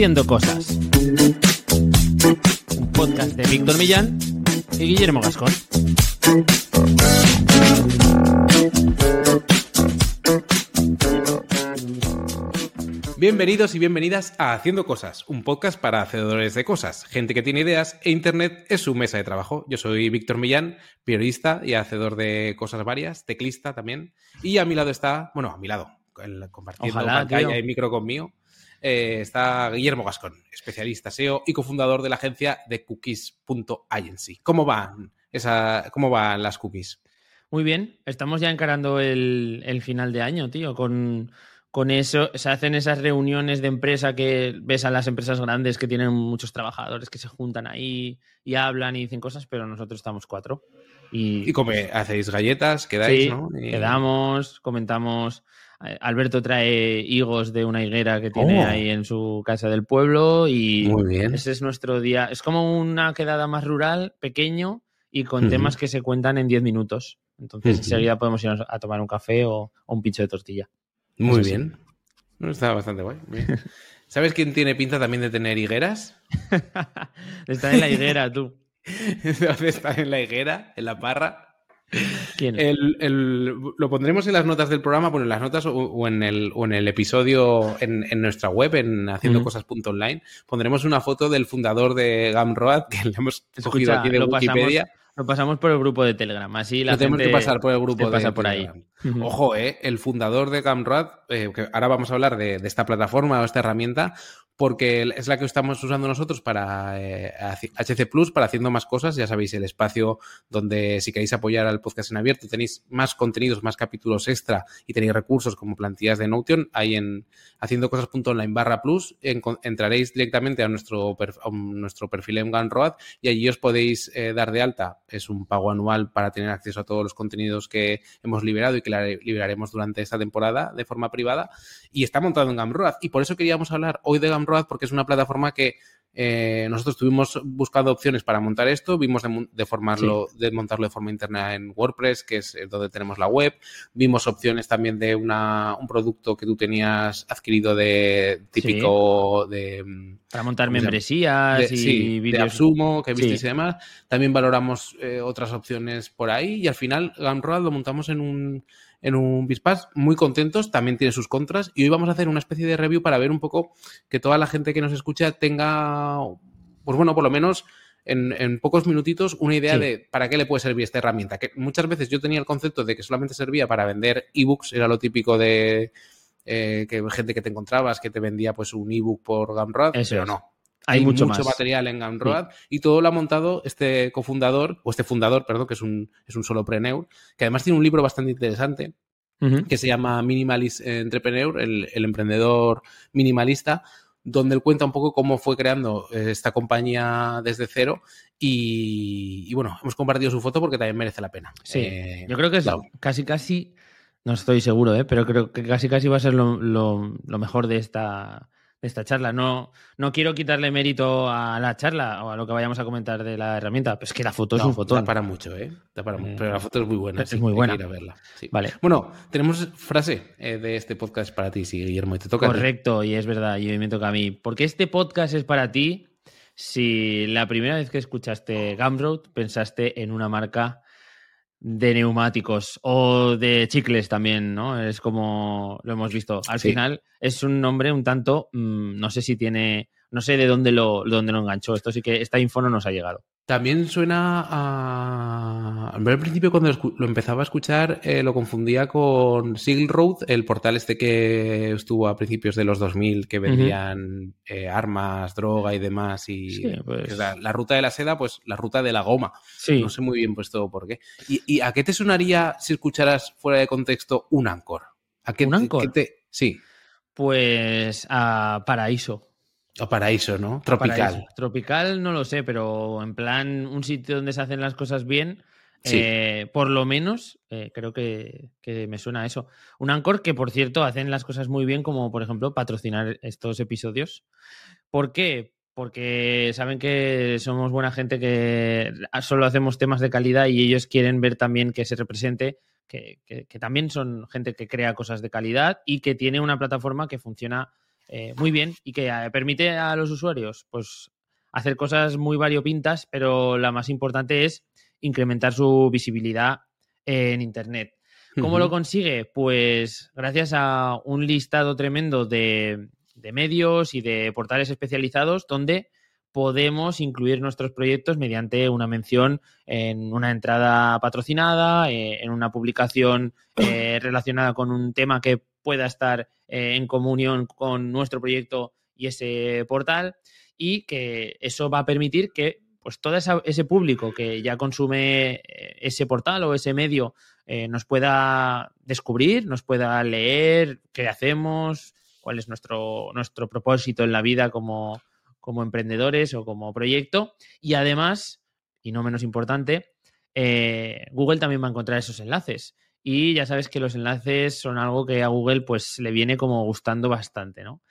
Haciendo Cosas. Un podcast de Víctor Millán y Guillermo Gascón. Bienvenidos y bienvenidas a Haciendo Cosas, un podcast para hacedores de cosas, gente que tiene ideas e Internet es su mesa de trabajo. Yo soy Víctor Millán, periodista y hacedor de cosas varias, teclista también. Y a mi lado está, bueno, a mi lado, compartiendo Ojalá, pantalla tío. y micro conmigo, eh, está Guillermo Gascón, especialista SEO y cofundador de la agencia de cookies.agency. ¿Cómo van, esa, ¿Cómo van las cookies? Muy bien, estamos ya encarando el, final de año, tío, con, con eso se hacen esas reuniones de empresa que ves a las empresas grandes que tienen muchos trabajadores que se juntan ahí y hablan y dicen cosas, pero nosotros estamos cuatro. Y, Y como hacéis galletas, quedáis, sí, ¿no? Y- quedamos, comentamos. eh, Alberto trae higos de una higuera que tiene Oh. ahí en su casa del pueblo y Muy bien. ese es nuestro día. Es como una quedada más rural, pequeño y con temas que se cuentan en 10 minutos. Entonces enseguida podemos irnos a tomar un café o, o un pincho de tortilla. Muy Eso sí. bien. Bueno, Está bastante guay. Bien. ¿Sabes quién tiene pinta también de tener higueras? Está en la higuera, tú. ¿Dónde está en la higuera? ¿En la parra? ¿Quién? El- el- lo pondremos en las notas del programa, bueno, en las notas o, o en, el, o en el episodio en, en nuestra web, en haciendocosas.online. Pondremos una foto del fundador de Gumroad, que le hemos cogido aquí de lo pasamos, Wikipedia. Lo pasamos por el grupo de Telegram. Así la Lo tenemos que pasar por el grupo de pasa por ahí. Telegram. Ujú. Ojo, eh, el fundador de Gumroad, eh, que ahora vamos a hablar de, de esta plataforma o esta herramienta, porque es la que estamos usando nosotros para eh, HC Plus, para haciendo más cosas. Ya sabéis, el espacio donde si queréis apoyar al podcast en abierto, tenéis más contenidos, más capítulos extra y tenéis recursos como plantillas de Notion. Ahí en haciendocosas.online barra plus entraréis directamente a nuestro, a nuestro perfil en Gumroad y allí os podéis eh, dar de alta. Es un pago anual para tener acceso a todos los contenidos que hemos liberado y que liberaremos durante esta temporada de forma privada. Y está montado en Gumroad. Y por eso queríamos hablar hoy de Gumroad, porque es una plataforma que eh, nosotros estuvimos buscando opciones para montar esto, vimos de, de formarlo, de montarlo de forma interna en WordPress, que es eh, donde tenemos la web, vimos opciones también de una, un producto que tú tenías adquirido de típico de, Para montar membresías de, y sí, de vídeos. Absumo, que visteis y demás. También valoramos eh, otras opciones por ahí y al final Gumroad lo montamos en un, en un Bispass muy contentos, también tiene sus contras y hoy vamos a hacer una especie de review para ver un poco que toda la gente que nos escucha tenga, pues bueno, por lo menos en, en pocos minutitos una idea Sí. de para qué le puede servir esta herramienta. Que muchas veces yo tenía el concepto de que solamente servía para vender ebooks, era lo típico de eh, que gente que te encontrabas que te vendía pues un ebook por Gumroad, Eso pero es. no. Hay, mucho, material en Gumroad y todo lo ha montado este cofundador, o este fundador, perdón, que es un, es un solopreneur, que además tiene un libro bastante interesante que se llama Minimalist Entrepreneur, el, el emprendedor minimalista, donde él cuenta un poco cómo fue creando eh, esta compañía desde cero y, y, bueno, hemos compartido su foto porque también merece la pena. Sí, Eh, yo creo que es claro. casi, casi, no estoy seguro, ¿eh? pero creo que casi, casi va a ser lo, lo- lo mejor de esta, esta charla. No, no quiero quitarle mérito a la charla o a lo que vayamos a comentar de la herramienta, pero es que la foto es un fotón. da para mucho, ¿eh? Da para mucho, Eh, pero la foto es muy buena. es sí, muy hay que buena. ir a verla, sí. Vale. Bueno, tenemos frase eh, de este podcast para ti, sí, Guillermo, y te toca. Correcto, y es verdad, y me toca a mí. Porque este podcast es para ti si la primera vez que escuchaste Gumroad pensaste en una marca de neumáticos o de chicles también, ¿no? Es como lo hemos visto. Al Sí. final es un nombre un tanto, mm, no sé si tiene, no sé de dónde lo, dónde lo enganchó. Esto sí que esta info no nos ha llegado. También suena a... Al principio cuando lo empezaba a escuchar eh, lo confundía con Silk Road, el portal este que estuvo a principios de los 2000 que vendían eh, armas, droga y demás y Sí, pues- la, la ruta de la seda, pues la ruta de la goma. Sí, No sé muy bien pues todo por qué. ¿Y, y a qué te sonaría si escucharas fuera de contexto un Anchor? ¿A qué, ¿Un Anchor? qué te- Sí, pues a Paraíso. O paraíso, ¿no? Tropical. Paraíso. Tropical no lo sé, pero en plan un sitio donde se hacen las cosas bien, Sí. eh, por lo menos eh, creo que, que me suena a eso. Un Anchor que, por cierto, hacen las cosas muy bien, como por ejemplo patrocinar estos episodios. ¿Por qué? Porque saben que somos buena gente que solo hacemos temas de calidad y ellos quieren ver también que se represente que, que- que también son gente que crea cosas de calidad y que tiene una plataforma que funciona eh, muy bien y que eh, permite a los usuarios pues hacer cosas muy variopintas, pero la más importante es incrementar su visibilidad en Internet. ¿Cómo lo consigue? Pues gracias a un listado tremendo de, medios y de portales especializados donde podemos incluir nuestros proyectos mediante una mención en una entrada patrocinada, eh, en una publicación eh, relacionada con un tema que pueda estar eh, en comunión con nuestro proyecto y ese portal y que eso va a permitir que pues todo ese público que ya consume ese portal o ese medio eh, nos pueda descubrir, nos pueda leer qué hacemos, cuál es nuestro, nuestro propósito en la vida como, como emprendedores o como proyecto. Y además, y no menos importante, eh, Google también va a encontrar esos enlaces. Y ya sabes que los enlaces son algo que a Google pues le viene como gustando bastante, ¿no?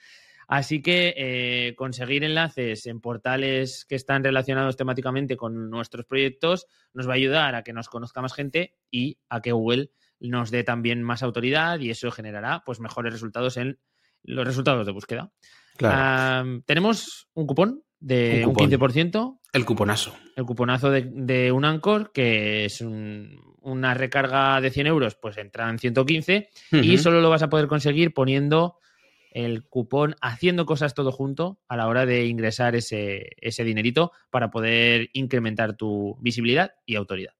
Así que eh, conseguir enlaces en portales que están relacionados temáticamente con nuestros proyectos nos va a ayudar a que nos conozca más gente y a que Google nos dé también más autoridad y eso generará pues mejores resultados en los resultados de búsqueda. tenemos un cupón de un, 15%. El cuponazo. El cuponazo de, un Anchor, que es una recarga de 100 euros, pues entra en 115 y solo lo vas a poder conseguir poniendo el cupón haciendo cosas todo junto a la hora de ingresar ese, ese dinerito para poder incrementar tu visibilidad y autoridad.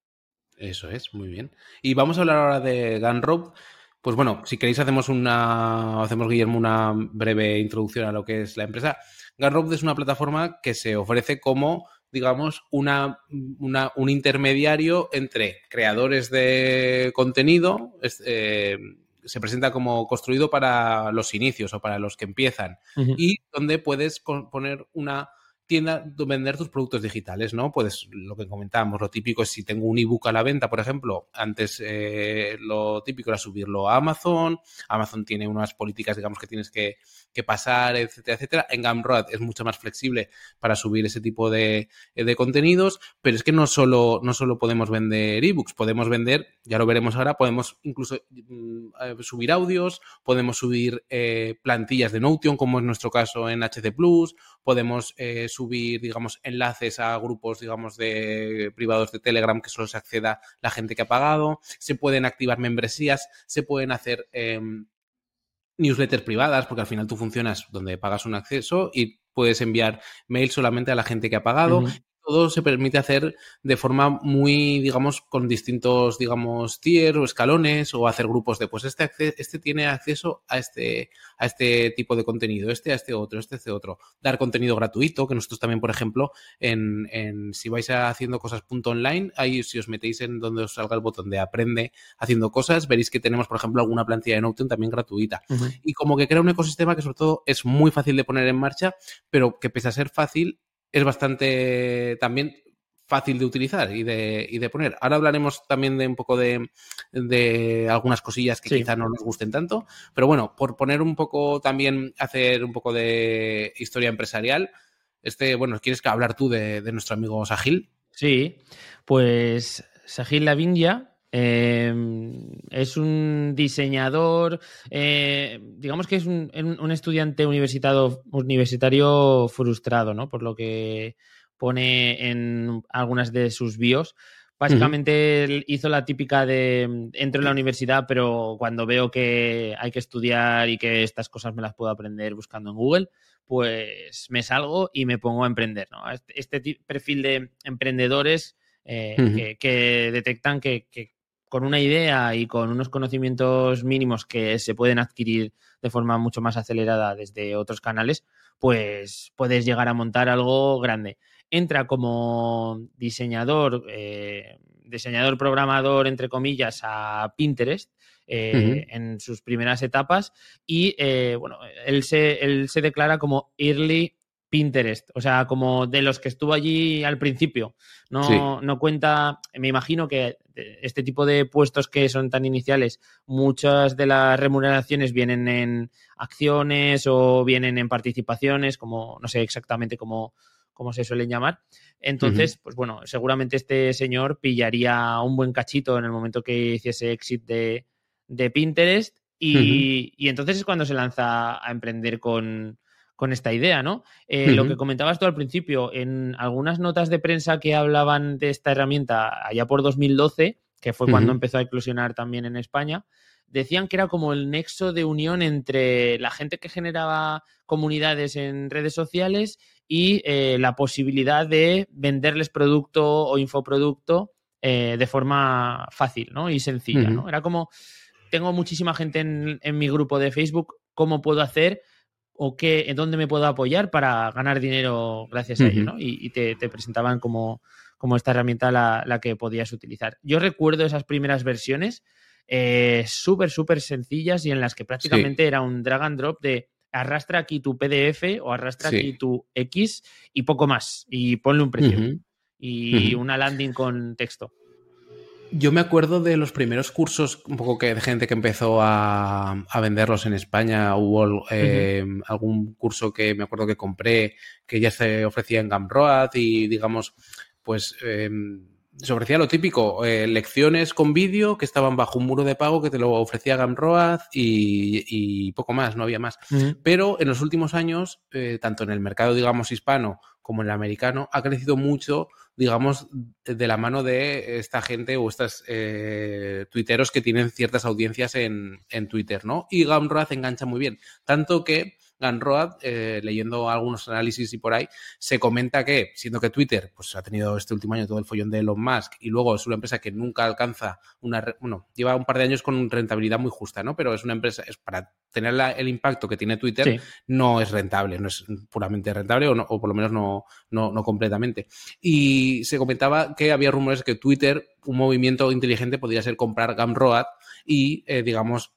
Eso es, muy bien. Y vamos a hablar ahora de Gunrope. Pues bueno, si queréis hacemos una, hacemos Guillermo una breve introducción a lo que es la empresa. Gunrope es una plataforma que se ofrece como, digamos, una, un intermediario entre creadores de contenido, eh, se presenta como construido para los inicios o para los que empiezan y donde puedes poner una tienda vender tus productos digitales, ¿no? Puedes, lo que comentábamos, lo típico es si tengo un ebook a la venta, por ejemplo, antes eh, lo típico era subirlo a Amazon, Amazon tiene unas políticas, digamos, que tienes que, pasar, etcétera, etcétera. En Gumroad es mucho más flexible para subir ese tipo de, de, contenidos, pero es que no solo, no solo podemos vender ebooks, podemos vender, ya lo veremos ahora, podemos incluso mm, eh, subir audios, podemos subir eh, plantillas de Notion, como es nuestro caso en HC Plus, podemos subir subir, digamos, enlaces a grupos, digamos, de privados de Telegram que solo se acceda la gente que ha pagado, se pueden activar membresías, se pueden hacer em, newsletters privadas, porque al final tú funcionas donde pagas un acceso y puedes enviar mail solamente a la gente que ha pagado todo se permite hacer de forma muy, digamos, con distintos, digamos, tiers o escalones o hacer grupos de, pues este, este tiene acceso a este, a este tipo de contenido, este a este otro, este a este otro. Dar contenido gratuito, que nosotros también, por ejemplo, en, en si vais haciendo cosas punto online, ahí si os metéis en donde os salga el botón de aprende haciendo cosas, veréis que tenemos, por ejemplo, alguna plantilla de Notion también gratuita. Y como que crea un ecosistema que sobre todo es muy fácil de poner en marcha, pero que pese a ser fácil, es bastante también fácil de utilizar y de, y de poner. Ahora hablaremos también de un poco de, de algunas cosillas que quizá no nos gusten tanto, pero bueno, por poner un poco también, hacer un poco de historia empresarial, este, bueno, ¿quieres hablar tú de, de nuestro amigo Sahil? Sí, pues Sahil Lavindia Em, es un diseñador, eh, digamos que es un, estudiante universitario frustrado, ¿no? Por lo que pone en algunas de sus bios. Básicamente hizo la típica de entro en la universidad, pero cuando veo que hay que estudiar y que estas cosas me las puedo aprender buscando en Google, pues me salgo y me pongo a emprender. ¿no? Este, este perfil de emprendedores eh, que, detectan que, con una idea y con unos conocimientos mínimos que se pueden adquirir de forma mucho más acelerada desde otros canales, pues puedes llegar a montar algo grande. Entra como diseñador, eh, diseñador programador, entre comillas, a Pinterest. Eh, en sus primeras etapas y eh, bueno, él se, él se declara como early Pinterest, o sea, como de los que estuvo allí al principio. No, no cuenta, me imagino que este tipo de puestos que son tan iniciales, muchas de las remuneraciones vienen en acciones o vienen en participaciones, como no sé exactamente cómo, cómo se suelen llamar. Entonces, pues bueno, seguramente este señor pillaría un buen cachito en el momento que hiciese exit de, de Pinterest Y, entonces es cuando se lanza a emprender con, esta idea, ¿no? Eh, lo que comentabas tú al principio, en algunas notas de prensa que hablaban de esta herramienta allá por 2012, que fue cuando empezó a eclosionar también en España, decían que era como el nexo de unión entre la gente que generaba comunidades en redes sociales y eh, la posibilidad de venderles producto o infoproducto eh, de forma fácil ¿no? y sencilla. ¿no? Era como, tengo muchísima gente en, mi grupo de Facebook, ¿cómo puedo hacer o qué, en dónde me puedo apoyar para ganar dinero gracias a ello? ¿no? Y, te, presentaban como, como esta herramienta la, que podías utilizar. Yo recuerdo esas primeras versiones eh, súper, súper sencillas y en las que prácticamente era un drag and drop de arrastra aquí tu PDF o arrastra aquí tu X y poco más y ponle un precio y una landing con texto. Yo me acuerdo de los primeros cursos, un poco que de gente que empezó a, venderlos en España. Hubo eh, algún curso que me acuerdo que compré que ya se ofrecía en Gumroad y, digamos, pues em, se ofrecía lo típico: eh, lecciones con vídeo que estaban bajo un muro de pago que te lo ofrecía Gumroad y, poco más, no había más. Pero en los últimos años, eh, tanto en el mercado, digamos, hispano como el americano, ha crecido mucho digamos, de la mano de esta gente o estos eh, tuiteros que tienen ciertas audiencias en, en Twitter, ¿no? Y Gumroad engancha muy bien. Tanto que Gunroad, eh, leyendo algunos análisis y por ahí, se comenta que, siendo que Twitter pues, ha tenido este último año todo el follón de Elon Musk y luego es una empresa que nunca alcanza una. Bueno, lleva un par de años con rentabilidad muy justa, ¿no? Pero es una empresa, es para tener el impacto que tiene Twitter, no es rentable, no es puramente rentable o, o por lo menos no, no, no completamente. Y se comentaba que había rumores que Twitter, un movimiento inteligente, podría ser comprar Gumroad y, eh, digamos,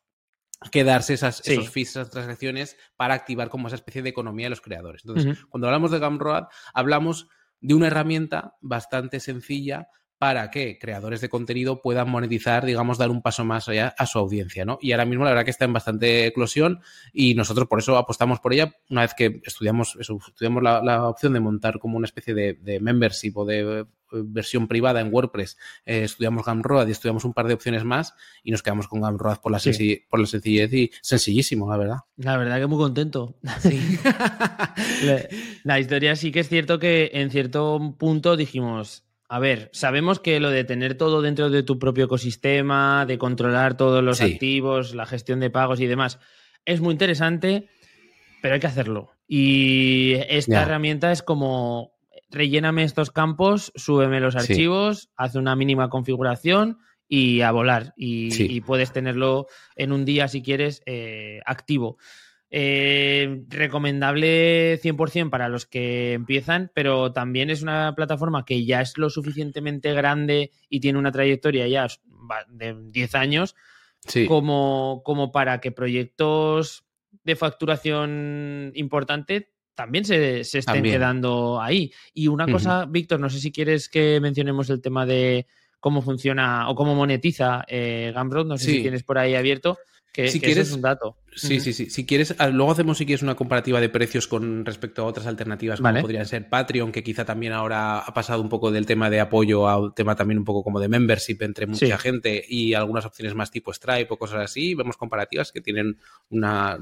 quedarse esas, esos fees, esas transacciones para activar como esa especie de economía de los creadores. Entonces, cuando hablamos de Gumroad, hablamos de una herramienta bastante sencilla para que creadores de contenido puedan monetizar, digamos, dar un paso más allá a su audiencia, ¿no? Y ahora mismo la verdad que está en bastante eclosión y nosotros por eso apostamos por ella una vez que estudiamos, estudiamos la, opción de montar como una especie de, de membership o de versión privada en WordPress, eh, estudiamos Gumroad y estudiamos un par de opciones más y nos quedamos con Gumroad por la, por la sencillez y sencillísimo, la verdad. La verdad que muy contento. la, historia sí que es cierto que en cierto punto dijimos, a ver, sabemos que lo de tener todo dentro de tu propio ecosistema, de controlar todos los activos, la gestión de pagos y demás, es muy interesante, pero hay que hacerlo. Y esta herramienta es como relléname estos campos, súbeme los archivos, haz una mínima configuración y a volar. Y, puedes tenerlo en un día, si quieres, eh, activo. Eh, recomendable 100% para los que empiezan, pero también es una plataforma que ya es lo suficientemente grande y tiene una trayectoria ya de 10 años como, como para que proyectos de facturación importante también se, estén quedando ahí. Y una cosa, Víctor, no sé si quieres que mencionemos el tema de cómo funciona o cómo monetiza eh, Gumroad, no sé si tienes por ahí abierto, que, si quieres, es un dato. Sí, sí, sí. Si quieres, ah, luego hacemos si quieres una comparativa de precios con respecto a otras alternativas, como podrían ser Patreon, que quizá también ahora ha pasado un poco del tema de apoyo a un tema también un poco como de membership entre mucha gente y algunas opciones más tipo Stripe o cosas así. Vemos comparativas que tienen una.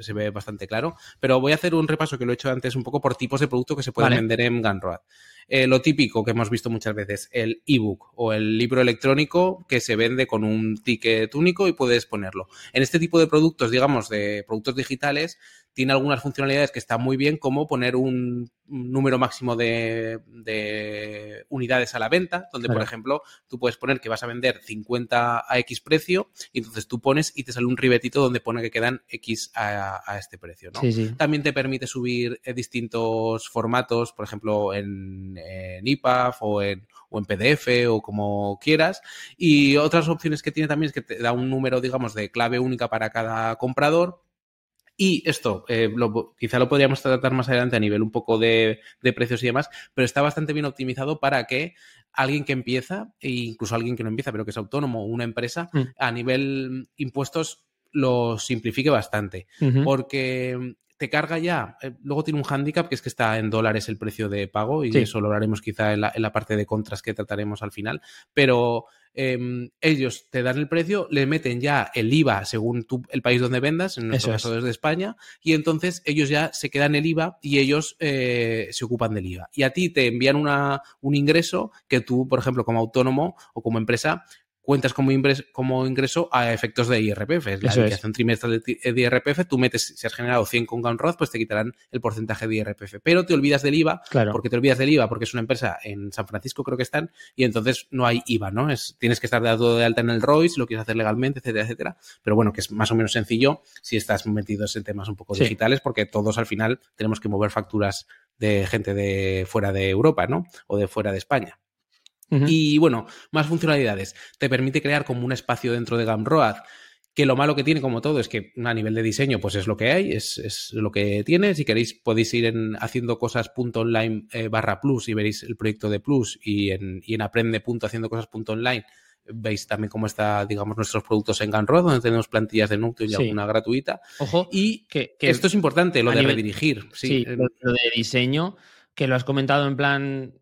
se ve bastante claro. Pero voy a hacer un repaso que lo he hecho antes un poco por tipos de producto que se pueden vender en Gunroad. Eh, lo típico que hemos visto muchas veces, el ebook o el libro electrónico que se vende con un ticket único y puedes ponerlo. En este tipo de productos, digamos, de productos digitales, tiene algunas funcionalidades que están muy bien, como poner un, número máximo de, unidades a la venta, donde, por ejemplo, tú puedes poner que vas a vender 50 a X precio, y entonces tú pones y te sale un ribetito donde pone que quedan X a, este precio. ¿no? También te permite subir eh, distintos formatos, por ejemplo, en, en IPAF o en, o en PDF o como quieras. Y otras opciones que tiene también es que te da un número, digamos, de clave única para cada comprador y esto, eh, quizá lo podríamos tratar más adelante a nivel un poco de, precios y demás, pero está bastante bien optimizado para que alguien que empieza, e incluso alguien que no empieza, pero que es autónomo, una empresa, mm. a nivel impuestos lo simplifique bastante. Porque te carga ya, eh, luego tiene un hándicap que es que está en dólares el precio de pago y eso lo haremos quizá en la, parte de contras que trataremos al final, pero em, ellos te dan el precio, le meten ya el IVA según el país donde vendas, en nuestro caso desde España, y entonces ellos ya se quedan el IVA y ellos eh, se ocupan del IVA. Y a ti te envían una, un ingreso que tú, por ejemplo, como autónomo o como empresa, cuentas como ingreso, como ingreso a efectos de IRPF. Es la liquidación trimestral de, IRPF. Tú metes, si has generado 100 con Gunroad, pues te quitarán el porcentaje de IRPF. Pero te olvidas del IVA, claro. porque te olvidas del IVA, porque es una empresa en San Francisco, creo que están, y entonces no hay IVA, ¿no? Es, tienes que estar dado de alta en el ROI si lo quieres hacer legalmente, etcétera, etcétera. Pero bueno, que es más o menos sencillo si estás metido en temas un poco digitales, porque todos al final tenemos que mover facturas de gente de fuera de Europa, ¿no? O de fuera de España. Y bueno, más funcionalidades. Te permite crear como un espacio dentro de Gumroad que lo malo que tiene, como todo, es que a nivel de diseño, pues es lo que hay, es, lo que tiene. Si queréis, podéis ir en haciendo cosas.online eh, barra plus y veréis el proyecto de plus y en, y en aprende haciendo cosas.online veis también cómo está, digamos, nuestros productos en Gumroad, donde tenemos plantillas de Nucleo y alguna gratuita. Ojo, y que, esto es importante, lo de redirigir. Sí, lo de diseño, que lo has comentado en plan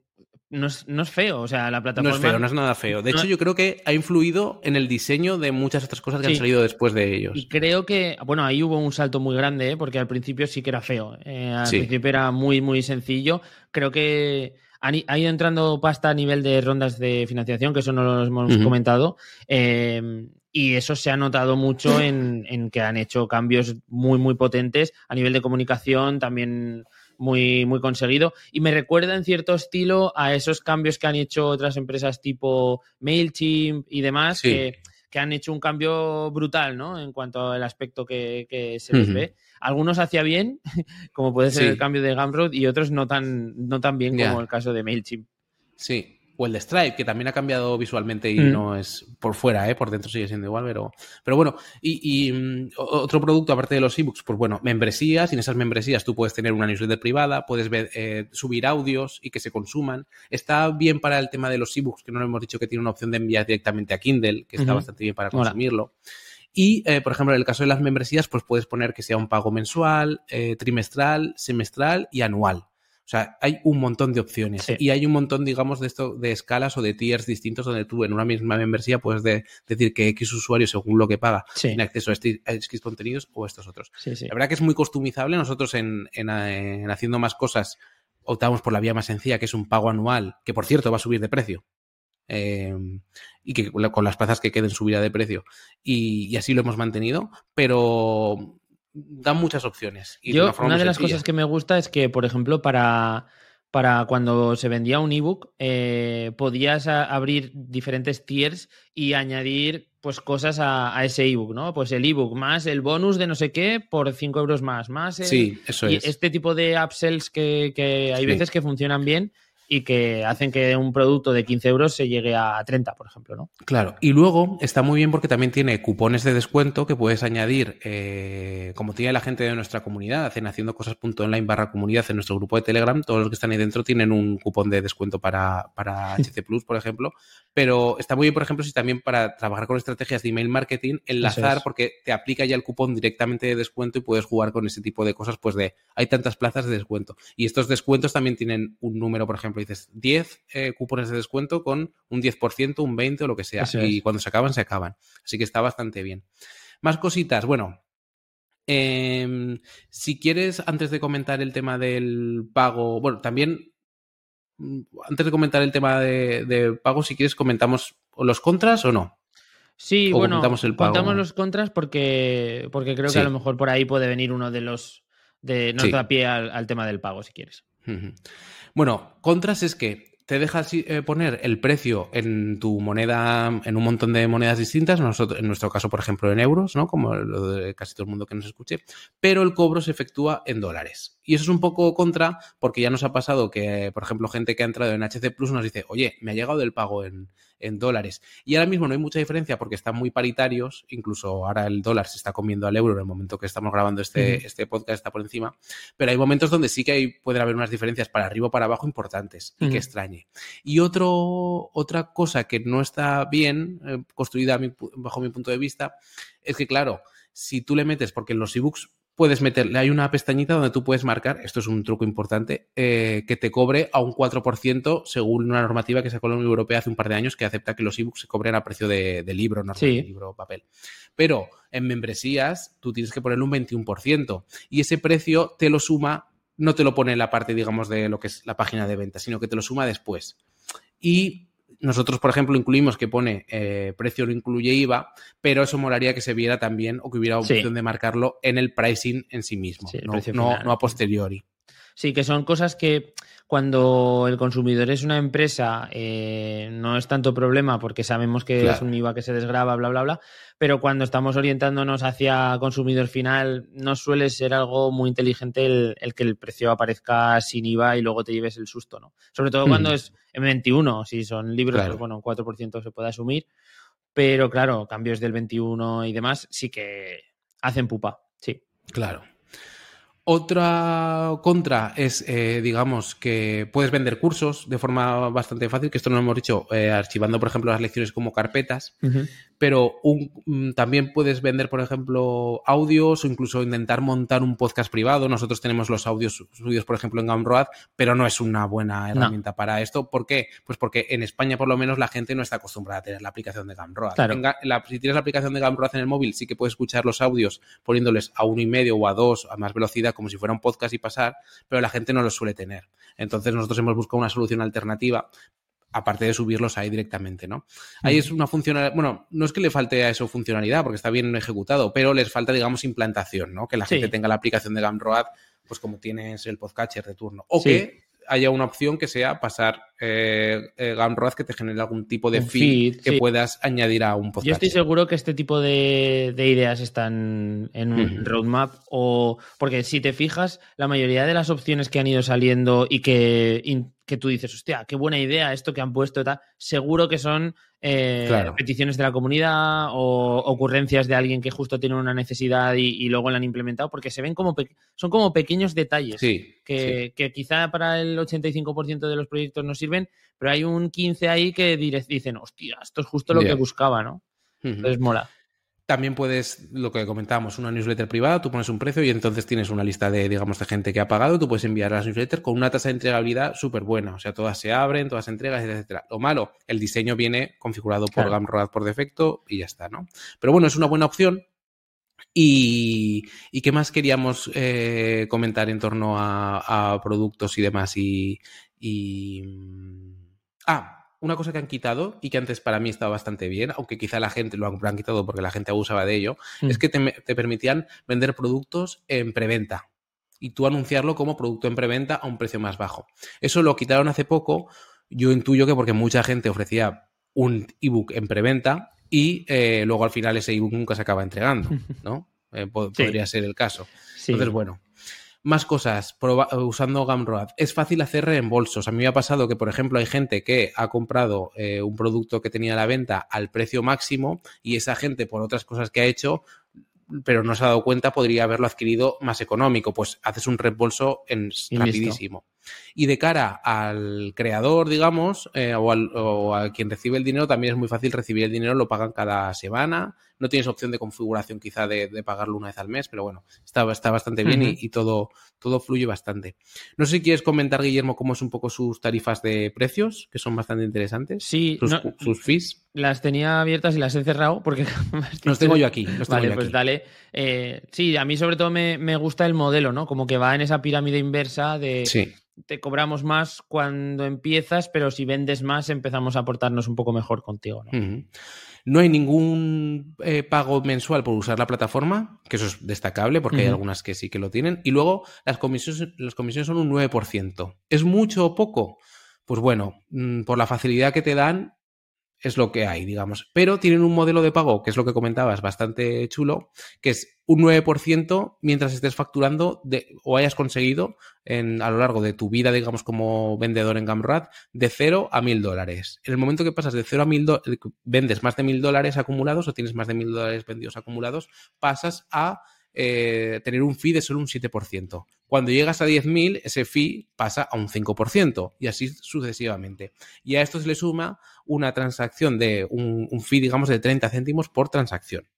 no es, feo, o sea, la plataforma... No es feo, no es nada feo. De hecho, yo creo que ha influido en el diseño de muchas otras cosas que han salido después de ellos. Y creo que, bueno, ahí hubo un salto muy grande, ¿eh? porque al principio sí que era feo. Eh, al principio era muy, muy sencillo. Creo que ha ido entrando pasta a nivel de rondas de financiación, que eso no lo hemos comentado. Em, y eso se ha notado mucho en, en, que han hecho cambios muy, muy potentes a nivel de comunicación, también muy, muy conseguido. Y me recuerda en cierto estilo a esos cambios que han hecho otras empresas tipo MailChimp y demás, que, han hecho un cambio brutal, ¿no? En cuanto al aspecto que, se les ve. Algunos hacía bien, como puede ser el cambio de Gumroad, y otros no tan, no tan bien como el caso de MailChimp. Sí, o el de Stripe, que también ha cambiado visualmente y mm. no es por fuera, ¿eh? por dentro sigue siendo igual, pero, pero bueno, y, mm, otro producto aparte de los ebooks, pues bueno, membresías, y en esas membresías tú puedes tener una newsletter privada, puedes ver, eh, subir audios y que se consuman. Está bien para el tema de los ebooks, que no lo hemos dicho que tiene una opción de enviar directamente a Kindle, que está bastante bien para consumirlo. Y, eh, por ejemplo, en el caso de las membresías, pues puedes poner que sea un pago mensual, eh, trimestral, semestral y anual. O sea, hay un montón de opciones y hay un montón, digamos, de esto, de escalas o de tiers distintos donde tú en una misma membresía puedes decir que X usuario, según lo que paga, tiene acceso a, este, X contenidos o a estos otros. La verdad que es muy customizable. Nosotros en, haciendo más cosas optamos por la vía más sencilla, que es un pago anual, que por cierto va a subir de precio. Em, y que con las plazas que queden subirá de precio. Y, y, así lo hemos mantenido, pero dan muchas opciones. Y Yo, una, de las cosas que me gusta es que, por ejemplo, para, para cuando se vendía un ebook, eh, podías abrir diferentes tiers y añadir pues cosas a, ese ebook, ¿no? Pues el ebook más el bonus de no sé qué por 5 euros más, más sí, eso y este tipo de upsells que, que hay veces que funcionan bien y que hacen que un producto de 15 euros se llegue a 30, por ejemplo, ¿no? Claro, y luego está muy bien porque también tiene cupones de descuento que puedes añadir, eh, como tiene la gente de nuestra comunidad, en haciendo cosas.online barra comunidad en nuestro grupo de Telegram, todos los que están ahí dentro tienen un cupón de descuento para, para HC Plus, por ejemplo, pero está muy bien, por ejemplo, si también para trabajar con estrategias de email marketing, enlazar, porque te aplica ya el cupón directamente de descuento y puedes jugar con ese tipo de cosas, pues de hay tantas plazas de descuento. Y estos descuentos también tienen un número, por ejemplo, dices 10 eh, cupones de descuento con un 10%, un 20% o lo que sea. y cuando se acaban, se acaban. Así que está bastante bien. Más cositas. Bueno, em, si quieres, antes de comentar el tema del pago, bueno, también Mm, antes de comentar el tema de, pago, si quieres, comentamos los contras o no. Sí, bueno, contamos los contras porque, porque creo que a lo mejor por ahí puede venir uno de los. De, nos da pie al, tema del pago, si quieres. Bueno, contras es que te dejas eh, poner el precio en tu moneda, en un montón de monedas distintas, en nuestro caso, por ejemplo, en euros, ¿no? Como lo de casi todo el mundo que nos escuche, pero el cobro se efectúa en dólares. Y eso es un poco contra, porque ya nos ha pasado que, por ejemplo, gente que ha entrado en HC Plus nos dice, oye, me ha llegado el pago en, en dólares. Y ahora mismo no hay mucha diferencia porque están muy paritarios, incluso ahora el dólar se está comiendo al euro en el momento que estamos grabando este, este podcast, está por encima, pero hay momentos donde sí que hay, pueden haber unas diferencias para arriba o para abajo importantes y que extrañe. Y otro, otra cosa que no está bien eh, construida bajo mi punto de vista es que, claro, si tú le metes, porque en los ebooks puedes meterle, hay una pestañita donde tú puedes marcar, esto es un truco importante, eh, que te cobre a un 4% según una normativa que sacó la Unión Europea hace un par de años que acepta que los ebooks se cobren a precio de, libro, no de libro papel. Pero en membresías tú tienes que ponerle un 21% y ese precio te lo suma, no te lo pone en la parte, digamos, de lo que es la página de venta, sino que te lo suma después. Y nosotros, por ejemplo, incluimos que pone eh, precio no incluye IVA, pero eso molaría que se viera también o que hubiera opción de marcarlo en el pricing en sí mismo, no, a posteriori. Sí, que son cosas que cuando el consumidor es una empresa eh, no es tanto problema porque sabemos que es un IVA que se desgraba, bla, bla, bla, pero cuando estamos orientándonos hacia consumidor final no suele ser algo muy inteligente el, que el precio aparezca sin IVA y luego te lleves el susto, ¿no? Sobre todo cuando mm. es M21, si son libros, pues bueno, un 4% se puede asumir, pero claro, cambios del 21 y demás sí que hacen pupa, sí. Claro. Otra contra es, eh, digamos, que puedes vender cursos de forma bastante fácil, que esto no lo hemos dicho, eh, archivando, por ejemplo, las lecciones como carpetas, pero un, mm, también puedes vender, por ejemplo, audios o incluso intentar montar un podcast privado. Nosotros tenemos los audios subidos, por ejemplo, en Gumroad, pero no es una buena herramienta para esto. ¿Por qué? Pues porque en España, por lo menos, la gente no está acostumbrada a tener la aplicación de Gumroad. si tienes la aplicación de Gumroad en el móvil, sí que puedes escuchar los audios poniéndoles a uno y medio o a dos a más velocidad como si fuera un podcast y pasar, pero la gente no los suele tener. Entonces nosotros hemos buscado una solución alternativa aparte de subirlos ahí directamente, ¿no? Ahí es una funcionalidad, bueno, no es que le falte a eso funcionalidad, porque está bien ejecutado, pero les falta, digamos, implantación, ¿no? Que la gente tenga la aplicación de Gumroad, pues como tienes el podcatcher de turno. O que haya una opción que sea pasar eh, eh que te genere algún tipo de feed, que puedas añadir a un podcast. Yo estoy seguro que este tipo de, ideas están en un roadmap o porque si te fijas, la mayoría de las opciones que han ido saliendo y que, que tú dices, hostia, qué buena idea esto que han puesto, seguro que son eh, peticiones de la comunidad o ocurrencias de alguien que justo tiene una necesidad y, luego la han implementado, porque se ven como son como pequeños detalles que, quizá para el 85% de los proyectos no sirven, pero hay un 15 ahí que dicen, hostia, esto es justo lo que buscaba, ¿no? Entonces mola. También puedes, lo que comentábamos, una newsletter privada, tú pones un precio y entonces tienes una lista de, digamos, de gente que ha pagado, tú puedes enviar las newsletters con una tasa de entregabilidad súper buena, o sea, todas se abren, todas se entregas, etcétera. Lo malo, el diseño viene configurado por Gumroad por defecto y ya está, ¿no? Pero bueno, es una buena opción. Y, qué más queríamos eh, comentar en torno a, productos y demás y, y... Mm, ah, una cosa que han quitado y que antes para mí estaba bastante bien, aunque quizá la gente lo han, quitado porque la gente abusaba de ello, es mm. que te, permitían vender productos en preventa y tú anunciarlo como producto en preventa a un precio más bajo. Eso lo quitaron hace poco, yo intuyo que porque mucha gente ofrecía un ebook en preventa y eh, luego al final ese ebook nunca se acaba entregando, ¿no? Eh, podría ser el caso. Entonces, bueno, más cosas usando Gumroad. Es fácil hacer reembolsos. A mí me ha pasado que, por ejemplo, hay gente que ha comprado eh, un producto que tenía a la venta al precio máximo y esa gente, por otras cosas que ha hecho, pero no se ha dado cuenta, podría haberlo adquirido más económico. Pues haces un reembolso en rapidísimo. Y de cara al creador, digamos, eh, o, o, a quien recibe el dinero, también es muy fácil recibir el dinero, lo pagan cada semana, no tienes opción de configuración quizá de, pagarlo una vez al mes, pero bueno, está, está bastante bien y, todo, todo fluye bastante. No sé si quieres comentar, Guillermo, cómo es un poco sus tarifas de precios, que son bastante interesantes. Sí, sus, fees. Las tenía abiertas y las he cerrado porque... los tengo yo aquí. vale, pues dale. Eh, sí, a mí sobre todo me, me, gusta el modelo, ¿no? Como que va en esa pirámide inversa de... Sí te cobramos más cuando empiezas, pero si vendes más empezamos a portarnos un poco mejor contigo. ¿no? No hay ningún eh, pago mensual por usar la plataforma, que eso es destacable porque hay algunas que sí que lo tienen. Y luego las comisiones, las comisiones son un 9%. ¿Es mucho o poco? Pues bueno, mm, por la facilidad que te dan, es lo que hay, digamos. Pero tienen un modelo de pago, que es lo que comentabas, bastante chulo, que es un 9% mientras estés facturando de, o hayas conseguido en, a lo largo de tu vida, digamos, como vendedor en Gamrad, de 0 a 1000 dólares. En el momento que pasas de 0 a 1000 dólares, vendes más de 1000 dólares acumulados o tienes más de 1000 dólares vendidos acumulados, pasas a eh, tener un fee de solo un 7%. Cuando llegas a 10.000, ese fee pasa a un 5% y así sucesivamente. Y a esto se le suma una transacción de un, fee, digamos, de 30 céntimos por transacción.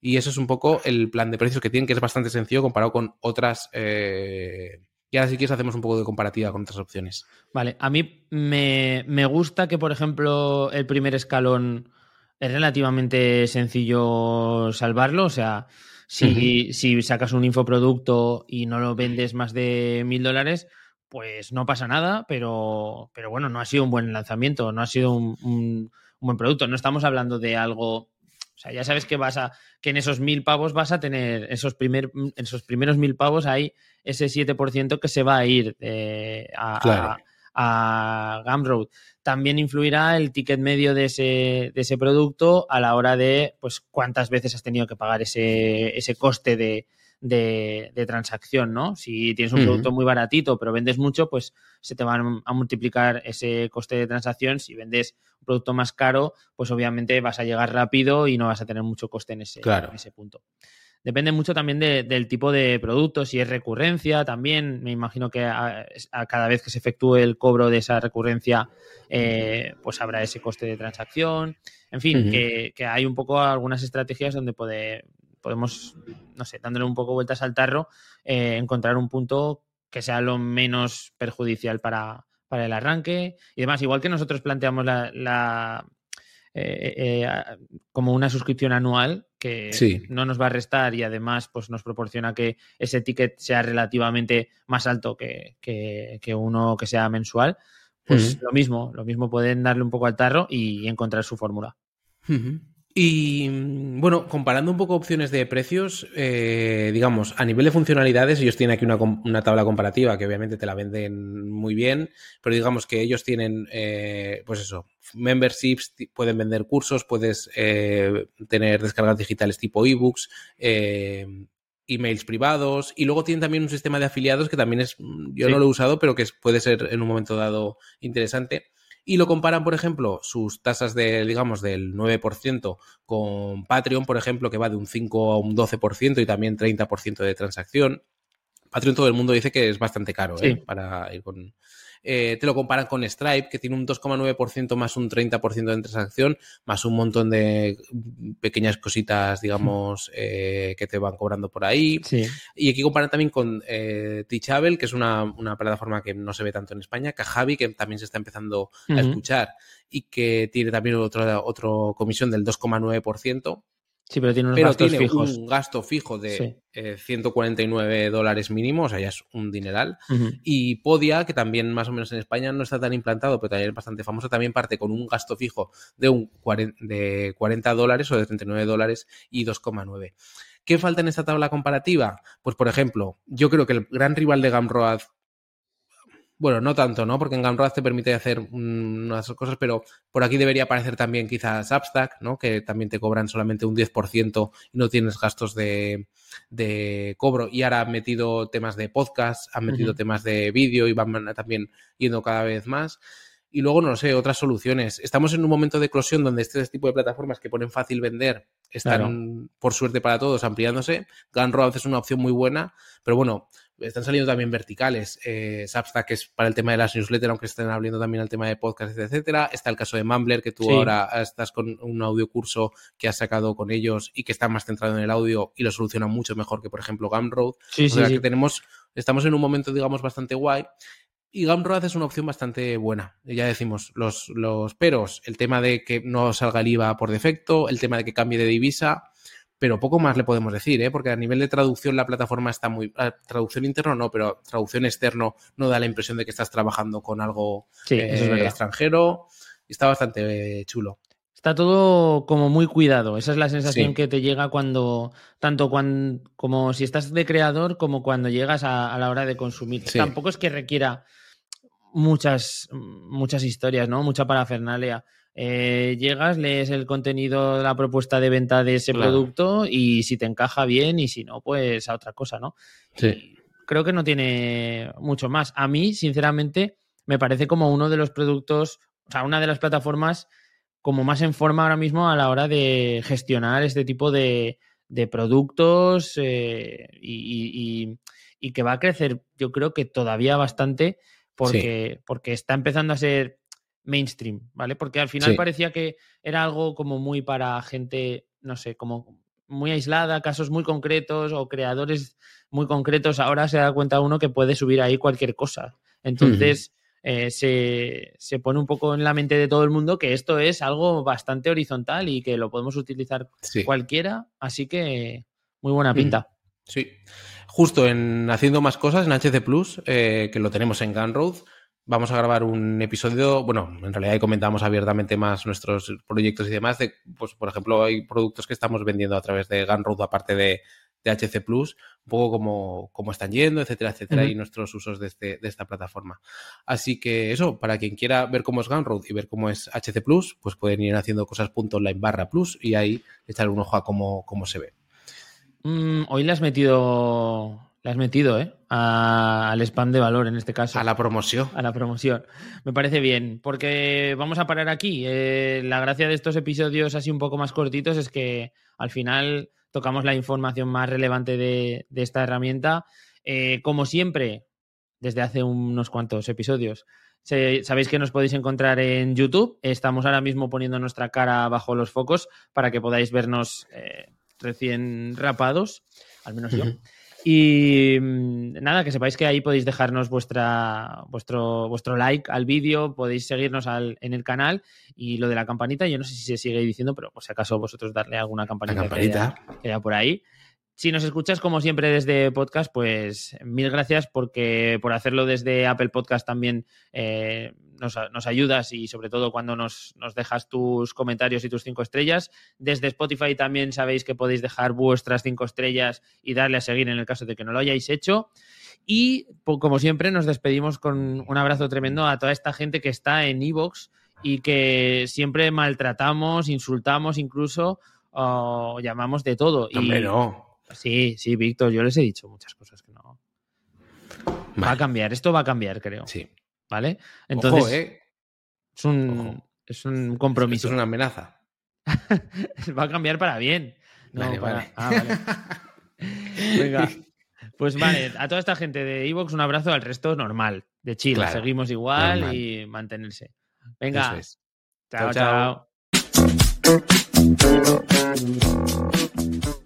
Y eso es un poco el plan de precios que tienen, que es bastante sencillo comparado con otras... Eh... Y ahora si quieres hacemos un poco de comparativa con otras opciones. Vale, a mí me, me gusta que, por ejemplo, el primer escalón es relativamente sencillo salvarlo, o sea, si, si sacas un infoproducto y no lo vendes más de mil dólares, pues no pasa nada, pero, pero bueno, no ha sido un buen lanzamiento, no ha sido un, buen producto. No estamos hablando de algo. O sea, ya sabes que vas a. que en esos mil pavos vas a tener. Esos, primer, en esos primeros mil pavos hay ese 7% que se va a ir eh, a, a Gumroad. También influirá el ticket medio de ese, de ese producto a la hora de pues cuántas veces has tenido que pagar ese, ese coste de, de, transacción, ¿no? Si tienes un producto muy baratito pero vendes mucho, pues se te va a multiplicar ese coste de transacción. Si vendes un producto más caro, pues obviamente vas a llegar rápido y no vas a tener mucho coste en ese, en ese punto. Depende mucho también del tipo de producto, si es recurrencia también. Me imagino que a, cada vez que se efectúe el cobro de esa recurrencia, eh, pues habrá ese coste de transacción. En fin, que, hay un poco algunas estrategias donde podemos, no sé, dándole un poco vueltas al tarro, eh, encontrar un punto que sea lo menos perjudicial para, el arranque y demás. Igual que nosotros planteamos la, eh, como una suscripción anual, que no nos va a restar y además pues, nos proporciona que ese ticket sea relativamente más alto que, uno que sea mensual, pues lo mismo, lo mismo pueden darle un poco al tarro y encontrar su fórmula. Y bueno, comparando un poco opciones de precios, eh, digamos, a nivel de funcionalidades, ellos tienen aquí una, tabla comparativa que obviamente te la venden muy bien, pero digamos que ellos tienen, eh, pues eso, memberships, pueden vender cursos, puedes eh, tener descargas digitales tipo ebooks, emails privados y luego tienen también un sistema de afiliados que también es, yo no lo he usado, pero que puede ser en un momento dado interesante y lo comparan, por ejemplo, sus tasas de, digamos, del 9% con Patreon, por ejemplo, que va de un 5 a un 12% y también 30% de transacción. Patreon todo el mundo dice que es bastante caro ¿eh? para ir con, eh, te lo comparan con Stripe, que tiene un 2,9% más un 30% de transacción, más un montón de pequeñas cositas, digamos, eh, que te van cobrando por ahí. Y aquí comparan también con eh, Teachable, que es una, plataforma que no se ve tanto en España, Kajabi, que también se está empezando a escuchar y que tiene también otra otro comisión del 2,9%. Sí, pero tiene unos gastos fijos. un gasto fijo de 149 eh, dólares mínimo, o sea, ya es un dineral. Y Podia, que también más o menos en España no está tan implantado, pero también es bastante famoso, también parte con un gasto fijo de, un 40, de 40 dólares o de 39 dólares y 2,9. ¿Qué falta en esta tabla comparativa? Pues, por ejemplo, yo creo que el gran rival de Gumroad bueno, no tanto, ¿no? Porque en Gumroad te permite hacer unas cosas, pero por aquí debería aparecer también quizás Substack, ¿no? Que también te cobran solamente un 10% y no tienes gastos de, cobro. Y ahora han metido temas de podcast, han metido temas de vídeo y van también yendo cada vez más. Y luego, no sé, otras soluciones. Estamos en un momento de eclosión donde este tipo de plataformas que ponen fácil vender están, por suerte para todos, ampliándose. Gumroad es una opción muy buena, pero bueno, están saliendo también verticales. Eh, Substack es para el tema de las newsletters, aunque estén hablando también al tema de podcast, etcétera. Está el caso de Mumbler, que tú ahora estás con un audio curso que has sacado con ellos y que está más centrado en el audio y lo soluciona mucho mejor que, por ejemplo, Gumroad. Sí, o sea que tenemos, estamos en un momento, digamos, bastante guay. Y Gumroad es una opción bastante buena. Ya decimos, los, los peros, el tema de que no salga el IVA por defecto, el tema de que cambie de divisa, pero poco más le podemos decir, ¿eh? porque a nivel de traducción la plataforma está muy... Ah, traducción interno no, pero traducción externo no da la impresión de que estás trabajando con algo eh, extranjero. Está bastante eh, chulo. Está todo como muy cuidado. Esa es la sensación que te llega cuando, tanto cuando, como si estás de creador, como cuando llegas a, la hora de consumir. Tampoco es que requiera muchas, muchas historias, ¿no? Mucha parafernalia. Eh, llegas, lees el contenido, la propuesta de venta de ese producto y si te encaja bien y si no, pues a otra cosa, ¿no? Sí. creo que no tiene mucho más. A mí, sinceramente, me parece como uno de los productos, o sea, una de las plataformas como más en forma ahora mismo a la hora de gestionar este tipo de, productos eh, y, que va a crecer, yo creo que todavía bastante porque, porque está empezando a ser mainstream, ¿vale? Porque al final parecía que era algo como muy para gente, no sé, como muy aislada, casos muy concretos o creadores muy concretos, ahora se da cuenta uno que puede subir ahí cualquier cosa. Entonces, eh, se, pone un poco en la mente de todo el mundo que esto es algo bastante horizontal y que lo podemos utilizar cualquiera, así que muy buena pinta. Sí, justo en haciendo más cosas en HC Plus, eh, que lo tenemos en Gunroad, vamos a grabar un episodio, bueno, en realidad ahí comentamos abiertamente más nuestros proyectos y demás, de, pues por ejemplo hay productos que estamos vendiendo a través de Gunroad aparte de, de HC Plus, un poco cómo, están yendo, etcétera, etcétera, y nuestros usos de, este, de esta plataforma. Así que eso, para quien quiera ver cómo es Gunroad y ver cómo es HC Plus, pues pueden ir haciendo cosas.online barra plus y ahí echar un ojo a cómo, cómo se ve. Mm, hoy le has metido, le has metido, ¿eh? al spam de valor en este caso. A la promoción. A la promoción. Me parece bien, porque vamos a parar aquí. Eh, la gracia de estos episodios así un poco más cortitos es que al final tocamos la información más relevante de, esta herramienta. Eh, como siempre, desde hace unos cuantos episodios, sabéis que nos podéis encontrar en YouTube. Estamos ahora mismo poniendo nuestra cara bajo los focos para que podáis vernos eh, recién rapados, al menos yo. Y mm, nada, que sepáis que ahí podéis dejarnos vuestra, vuestro, vuestro like al vídeo, podéis seguirnos al, en el canal y lo de la campanita, yo no sé si se sigue diciendo, pero por si acaso vosotros darle alguna campanita, campanita. Que, haya, por ahí. Si nos escuchas como siempre desde podcast, pues mil gracias porque por hacerlo desde Apple Podcast también eh, nos, ayudas y sobre todo cuando nos, dejas tus comentarios y tus cinco estrellas. Desde Spotify también sabéis que podéis dejar vuestras cinco estrellas y darle a seguir en el caso de que no lo hayáis hecho. Y como siempre nos despedimos con un abrazo tremendo a toda esta gente que está en Evox y que siempre maltratamos, insultamos incluso o llamamos de todo. Sí, sí, Víctor, yo les he dicho muchas cosas que no. Va a cambiar, esto va a cambiar, creo. Sí. ¿Vale? Entonces, ¿eh? es, un, es un compromiso. es una amenaza. Va a cambiar para bien. vale, vale. Ah, vale. Venga. Pues vale, a toda esta gente de Evox un abrazo, al resto normal, de Chile. Seguimos igual y mantenerse. Venga. chao. chao. chao.